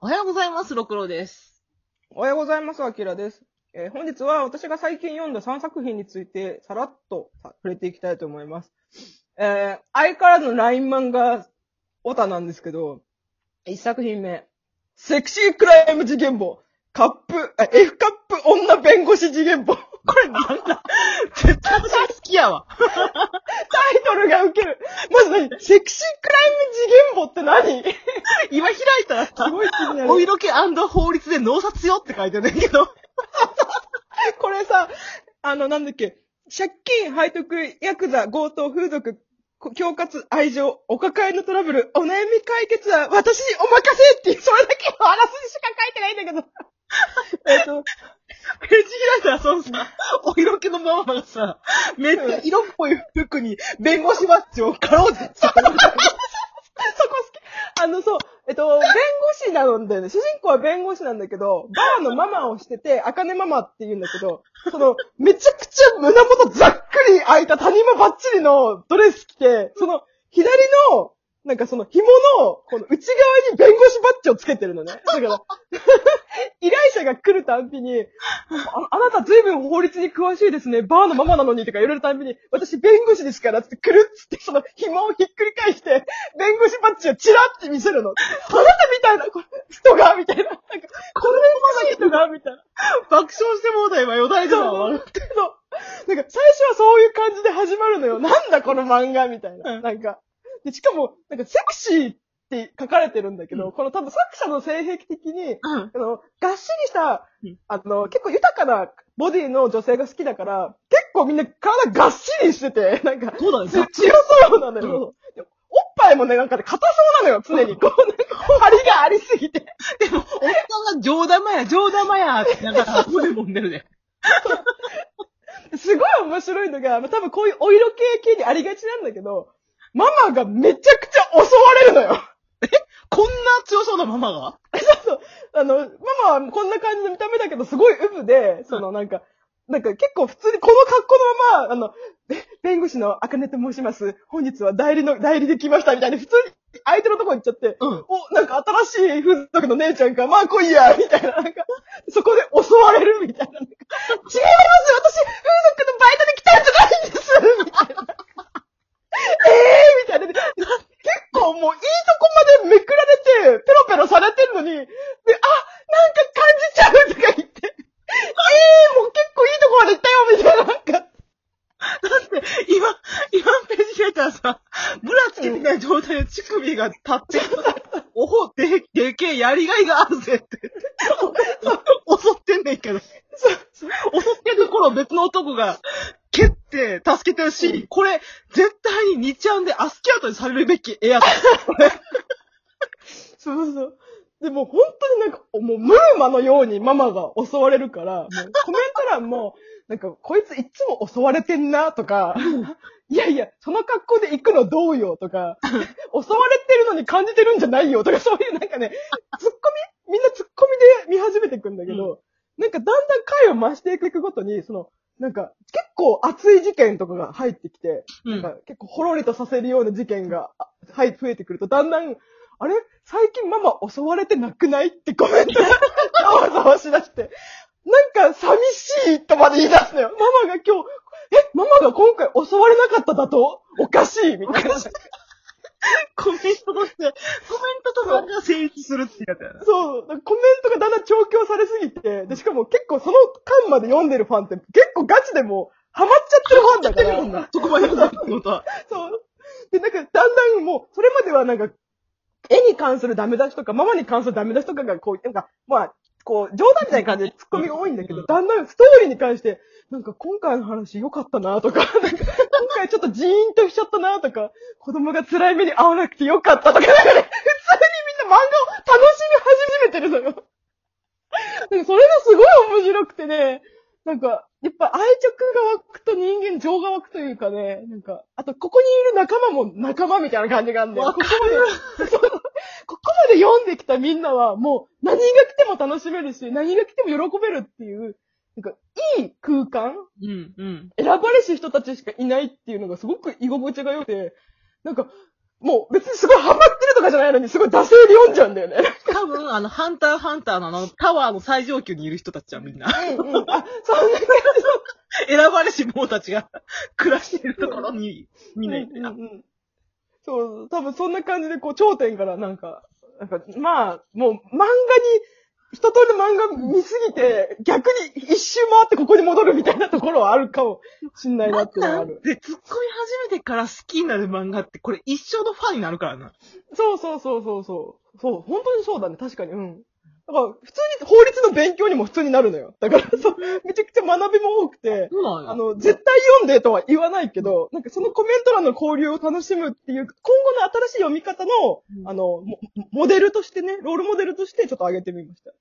おはようございます、ろくろです。おはようございます、あきらです。えー本日は私が最近読んだ3作品についてさらっとさ触れていきたいと思います。えー相変わらずのライン漫画オタなんですけど、1作品目、セクシークライム次元簿、カップ、あ F カップ女弁護士次元簿。これなんだ？絶対私好きやわ。タイトルがウケる。まず何？セクシークライム次元簿って何？今開いたらすさ、ごい気になる。お色気法律で納札よって書いてあるんだけど。これさ、あの、なんだっけ、借金、背徳、ヤクザ、強盗、風俗、こ恐喝、愛情、お抱えのトラブル、お悩み解決は私にお任せっていう、それだけのあらすじしか書いてないんだけど。えっと、ページ開いたらそのさ、お色気のママがさ、めっちゃ色っぽい服に弁護士バッジをかろうってそこ好き。あの、そう、えっと、弁護士なんだよね。主人公は弁護士なんだけど、バーのママをしてて、あかねママって言うんだけど、その、めちゃくちゃ胸元ざっくり開いた谷間バッチリのドレス着て、その、左の、なんかその紐の、この内側に弁護士バッジをつけてるのね。だから、依頼者が来るたんびに、ああなた随分法律に詳しいですね。バーのママなのにとか言われるたんびに、私弁護士ですからって来るっつって、その紐をひっくり返して、弁護士バッジをチラって見せるの。あなたみたいなこれ人が、みたいな。なんか、これまな人が、みたいな。爆笑してもうた今よだれそう出たわ。そう。なんか、最初はそういう感じで始まるのよ。なんだこの漫画みたいな。うんなんか。で、しかも、なんかセクシーって書かれてるんだけど、うんこの多分作者の性癖的に、うん。あの、がっしりしたうん、あの、結構豊かなボディの女性が好きだから、結構みんな体がっしりしてて、なんか、そうだね。強そうなのよ。でおっぱいもね、なんかね、硬そうなのよ、常に。こう、なんか、張りがありすぎて。でも、おっさんが上玉や、上玉やって、なんか、胸揉んでるね。すごい面白いのが、まあ多分こういうお色系系にありがちなんだけど、ママがめちゃくちゃ襲われるのよ。こんな強そうなママが？あの、ママはこんな感じの見た目だけど、すごいウブで、そのなんか、なんか結構普通にこの格好のまま、あの、え弁護士のあかねと申します。本日は代理の、代理で来ましたみたいな、普通に相手のとこに行っちゃって、うん。お、なんか新しい風俗の姉ちゃんか、まあ来いや、みたいな、なんか、そこで襲われるみたいな。なんか違います私、風俗のバイトで来たんじゃないんですみたいな。ええー、みたいな。結構もういいとこまでめくられて、ペロペロされてんのに、で、あ、なんか感じちゃうとか言って、ええー、もう結構いいとこまで行ったよ、みたいな。なんか、だって、今、今ページ開いたらさ、ブラつけてない状態で乳首が立って、おほ、で、でけえやりがいがあるぜって。襲ってんねんけど。襲ってるところを別の男が蹴って助けてるし、これ、絶対に2ちゃんでアスキャートにされるべき絵やった。そうそう。でも本当になんか、もうムーマのようにママが襲われるから、もうコメント欄も、なんか、こいついつも襲われてんなとか、いやいや、その格好で行くのどうよとか、襲われてるのに感じてるんじゃないよとか、そういうなんかね、ツッコミ？みんなツッコミで見始めていくんだけど、なんかだんだん回を増していくごとに、その、なんか、結構熱い事件とかが入ってきて、うん。なんか結構ほろりとさせるような事件が、あはい、増えてくると、だんだん、あれ？最近ママ襲われてなくない？ってコメントがざわざわしだして、なんか寂しいとまで言い出すのよ。ママが今日、え、ママが今回襲われなかっただと？おかしいみたいな。コメントとして、コメントとかが成立するってやつやな。そう、コメントがだんだん調教されすぎて、で、しかも結構その間まで読んでるファンって結構ガチでもうハマっちゃってるファンだから。もんな。そこまで読んだってことは。そう。で、なんか、だんだんもう、それまではなんか、絵に関するダメ出しとか、ママに関するダメ出しとかが、こう、なんか、まあ、こう、冗談みたいな感じでツッコミが多いんだけど、うんだんだんストーリーに関して、なんか今回の話良かったなとか、なんか今回ちょっとジーンとしちゃったなとか、子供が辛い目に遭わなくてよかったとか、なんかね、普通にみんな漫画を楽しみ始めてるのよ。なんかそれがすごい面白くてね、なんか、やっぱ愛着が湧くと人間情が湧くというかね、なんか、あとここにいる仲間も仲間みたいな感じがあるんだよ。わここまで、そうここまで読んできたみんなはもう何が来ても楽しめるし、何が来ても喜べるっていう、なんかいい空間うん、うん。選ばれし人たちしかいないっていうのがすごく居心地が良くて、なんか、もう別にすごいハマってるとかじゃないのに、すごい惰性で読んじゃうんだよね。多分、あの、ハンターハンターのあの、タワーの最上級にいる人たちはみんな、うんうん。あ、そんな感 選ばれし者たちが暮らしているところに、みんないてうんうんうんそう、多分そんな感じで、こう、頂点からなんか、なんか、まあ、もう、漫画に、一通りの漫画見すぎて、逆に一周回ってここに戻るみたいなところはあるかもしんないなっていうのがある。で、突っ込み始めてから好きになる漫画って、これ一生のファンになるからな。そうそうそうそうそう。そう、本当にそうだね、確かに。うん。だから、普通に法律の勉強にも普通になるのよ。だから、そう、めちゃくちゃ学びも多くて、そうなんや。あの、絶対読んでとは言わないけど、なんかそのコメント欄の交流を楽しむっていう、今後の新しい読み方の、うんあの、モモデルとしてね、ロールモデルとしてちょっと上げてみました。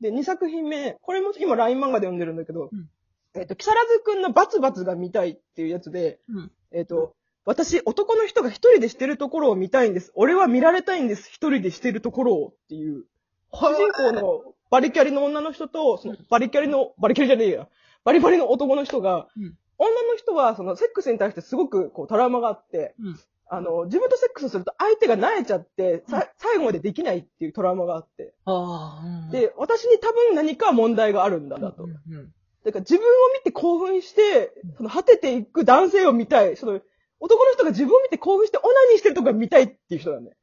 で、2作品目、これも今 LINE 漫画で読んでるんだけど、うんえっ、と、木更津くんのバツバツが見たいっていうやつで、うん。えっ、と、私、男の人が一人でしてるところを見たいんです。俺は見られたいんです。一人でしてるところをっていう、主人公のバリキャリの女の人と、そのバリキャリの、バリキャリじゃねえや、バリバリの男の人が、うん。女の人はそのセックスに対してすごくこうトラウマがあって、うん。あの、自分とセックスすると相手が慣れちゃって、さ最後までできないっていうトラウマがあって。で、私に多分何か問題があるんだなと。うんうんだから自分を見て興奮して、その果てていく男性を見たい。その男の人が自分を見て興奮してオナニーしてるとこが見たいっていう人なんだよ。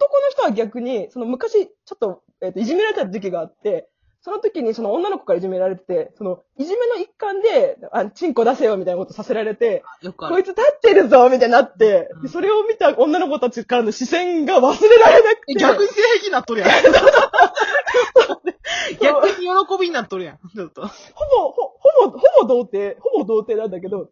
で、男の人は逆に、その昔、ちょっと、えっ、と、いじめられた時期があって、その時にその女の子からいじめられてて、その、いじめの一環で、あ、チンコ出せよみたいなことさせられて。こいつ立ってるぞみたいになってうん、でそれを見た女の子たちからの視線が忘れられなくて。え逆に性癖になっとるやん。逆に喜びになっとるやん。ちょっと。ほぼ、ほ、ほぼ、ほぼ童貞、ほぼ童貞なんだけど、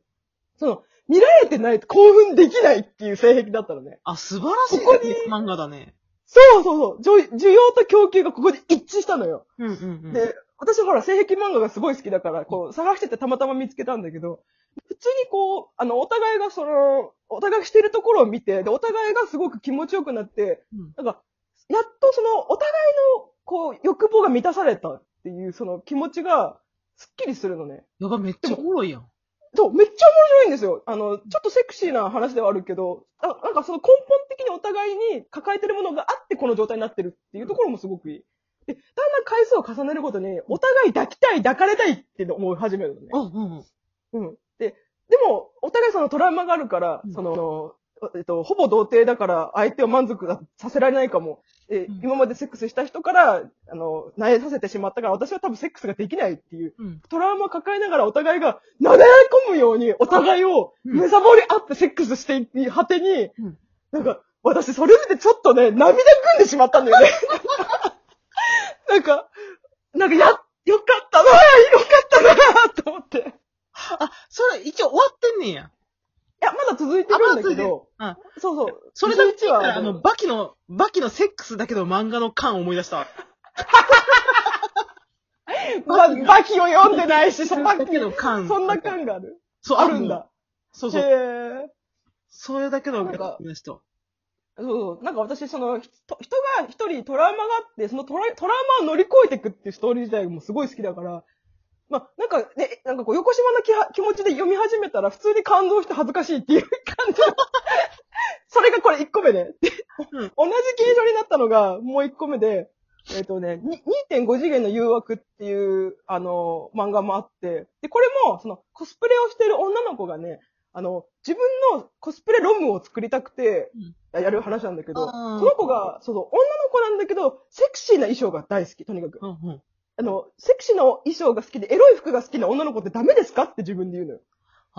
その、見られてないと興奮できないっていう性癖だったのね。あ、素晴らしいここに漫画だね。そうそうそう。需需要と供給がここで一致したのよ。うんうんうん。で、私ほら、性癖漫画がすごい好きだから、こう、探しててたまたま見つけたんだけど、普通にこう、あの、お互いがその、お互いがしてるところを見て、で、お互いがすごく気持ちよくなって、うんなんか、やっとその、お互いの、こう、欲望が満たされたっていう、その気持ちが、すっきりするのね。やば、めっちゃおもろいやん。そう、めっちゃ面白いんですよ。あの、ちょっとセクシーな話ではあるけど、あなんかその根本的にお互いに抱えてるものがあってこの状態になってるっていうところもすごくいい。で、だんだん回数を重ねるごとに、お互い抱きたい、抱かれたいって思い始めるのね。うんうんうん。うん。で、でも、お互いそのトラウマがあるから、うんその、えっと、ほぼ童貞だから相手を満足させられないかも。えうん今までセックスした人から、あの、慣れさせてしまったから私は多分セックスができないっていううん。トラウマを抱えながらお互いが撫でられ込むようにお互いをうんむさぼり合ってセックスしていく果てに、うんなんか、私それ見てちょっとね、涙ぐんでしまったんだよね。なんか、なんかや、よかったなよかったなと思って。いあ、それ一応終わってんねんや。や、まだ続いてるんだけど、うん。そうそう。それだけ11話あの、バキの、バキのセックスだけど漫画の感を思い出した。バ バキを読んでないし、そバキの感。そんな感がある。そう、あるんだ。そうそう。へーそれだけのなんか思い出した。そうそう。なんか私、その、ひと人が一人トラウマがあって、そのトラトラウマを乗り越えていくっていうストーリー自体もすごい好きだから、まあ、なんかね、なんかこう、横島な気は気持ちで読み始めたら、普通に感動して恥ずかしいっていう感じの。それがこれ1個目ね。でうん同じ形状になったのがもう1個目で、えっ、とね、に2.5次元の誘惑っていう、あの、漫画もあって、で、これも、その、コスプレをしてる女の子がね、あの、自分のコスプレロムを作りたくて、やる話なんだけど、その子が、そうそう、女の子なんだけど、セクシーな衣装が大好き、とにかく。うんうん。あの、セクシーな衣装が好きで、エロい服が好きな女の子ってダメですか？って自分で言うのよ。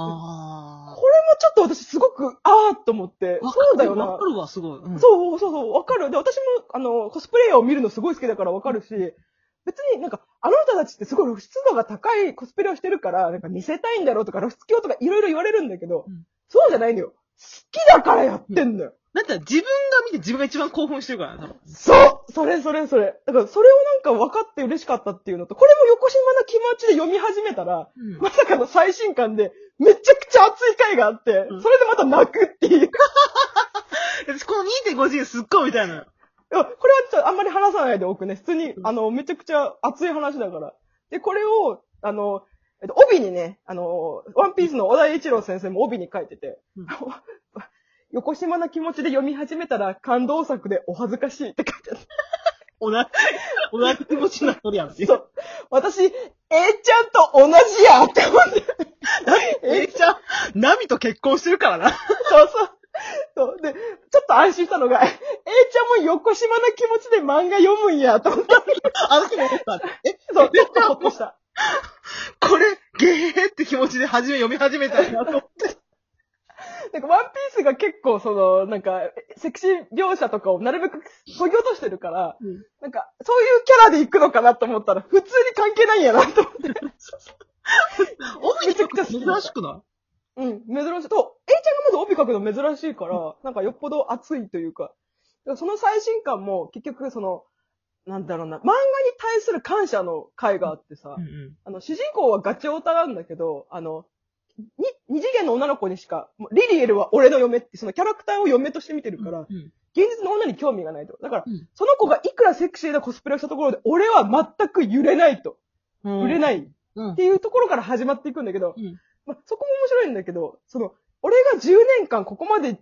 あこれもちょっと私すごく、あーっと思って、あ。そうだよなわか。るわ、すごい。うんそうそうそう、わかる。で、私も、あの、コスプレイヤーを見るのすごい好きだからわかるし、別になんか、あの人たちってすごい露出度が高いコスプレをしてるから、なんか見せたいんだろうとか露出狂とかいろいろ言われるんだけど、うんそうじゃないのよ。好きだからやってんのよ。だって自分が見て自分が一番興奮してるからな。そうそれそれそれ。だからそれをなんか分かって嬉しかったっていうのと、これも横島な気持ちで読み始めたら、うんまさかの最新刊でめちゃくちゃ熱い回があって、うんそれでまた泣くっていう。私この2.5次元すっごいみたいな。いやこれはちょっとあんまり話さないでおくね。普通に、うんあの、めちゃくちゃ熱い話だから。で、これを、あの、えっと、帯にね、あの、ワンピースの小田栄一郎先生も帯に書いてて、うん 横島な気持ちで読み始めたら感動作でお恥ずかしいって書いてあっ同じ、同じ気持ちになっとるやんってた。そう。私、A ちゃんと同じやって思って。えい ちゃん、ナミと結婚してるからな。そうそう。そう。で、ちょっと安心したのが、A ちゃんも横島な気持ちで漫画読むんやと思った。あの日も思った。え、そう、ちょっとほっとした。これ、ゲーって気持ちで初め読み始めたんやと思って。なんか、ワンピースが結構、その、なんか、セクシー描写とかをなるべく削ぎ落としてるから、うんなんか、そういうキャラで行くのかなと思ったら、普通に関係ないんやなと思って。帯めちゃくち珍しくなうん、珍しい。と、A ちゃんがまず帯書くの珍しいから、なんかよっぽど熱いというか、その最新刊も結局その、なんだろうな、漫画に対する感謝の回があってさ、いうんうん。あの、主人公はガチオタなんだけど、あの、に、二次元の女の子にしか、リリエルは俺の嫁って、そのキャラクターを嫁として見てるから、うん。現実の女に興味がないと。だから、うんその子がいくらセクシーなコスプレをしたところで、俺は全く揺れないと。うん。揺れない。っうん。ていうところから始まっていくんだけど、うんまあ、そこも面白いんだけど、その、俺が10年間ここまで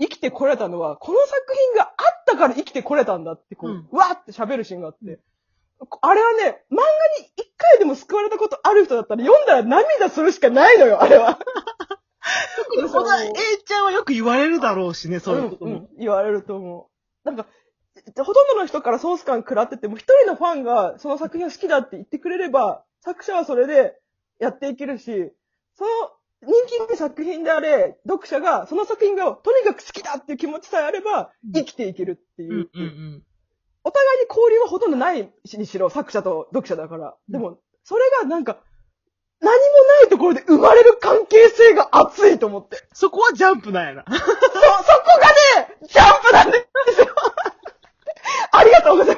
生きてこれたのは、この作品があったから生きてこれたんだって、こう、うんわーって喋るシーンがあって、あれはね、漫画に一回でも救われたことある人だったら読んだら涙するしかないのよ、あれは。特にその A ちゃんはよく言われるだろうしね、そういうことも。んん言われると思う。なんか、ほとんどの人からソース感食らってても、一人のファンがその作品を好きだって言ってくれれば、作者はそれでやっていけるし、その人気の作品であれ、読者がその作品がとにかく好きだっていう気持ちさえあれば、生きていけるっていう。うんうんうん。お互いに交流はほとんどないにしろ、作者と読者だから。でも、それがなんか、何もないところで生まれる関係性が熱いと思って。そこはジャンプなんやな。そ、そこがね、ジャンプなんですよ。ありがとうございます。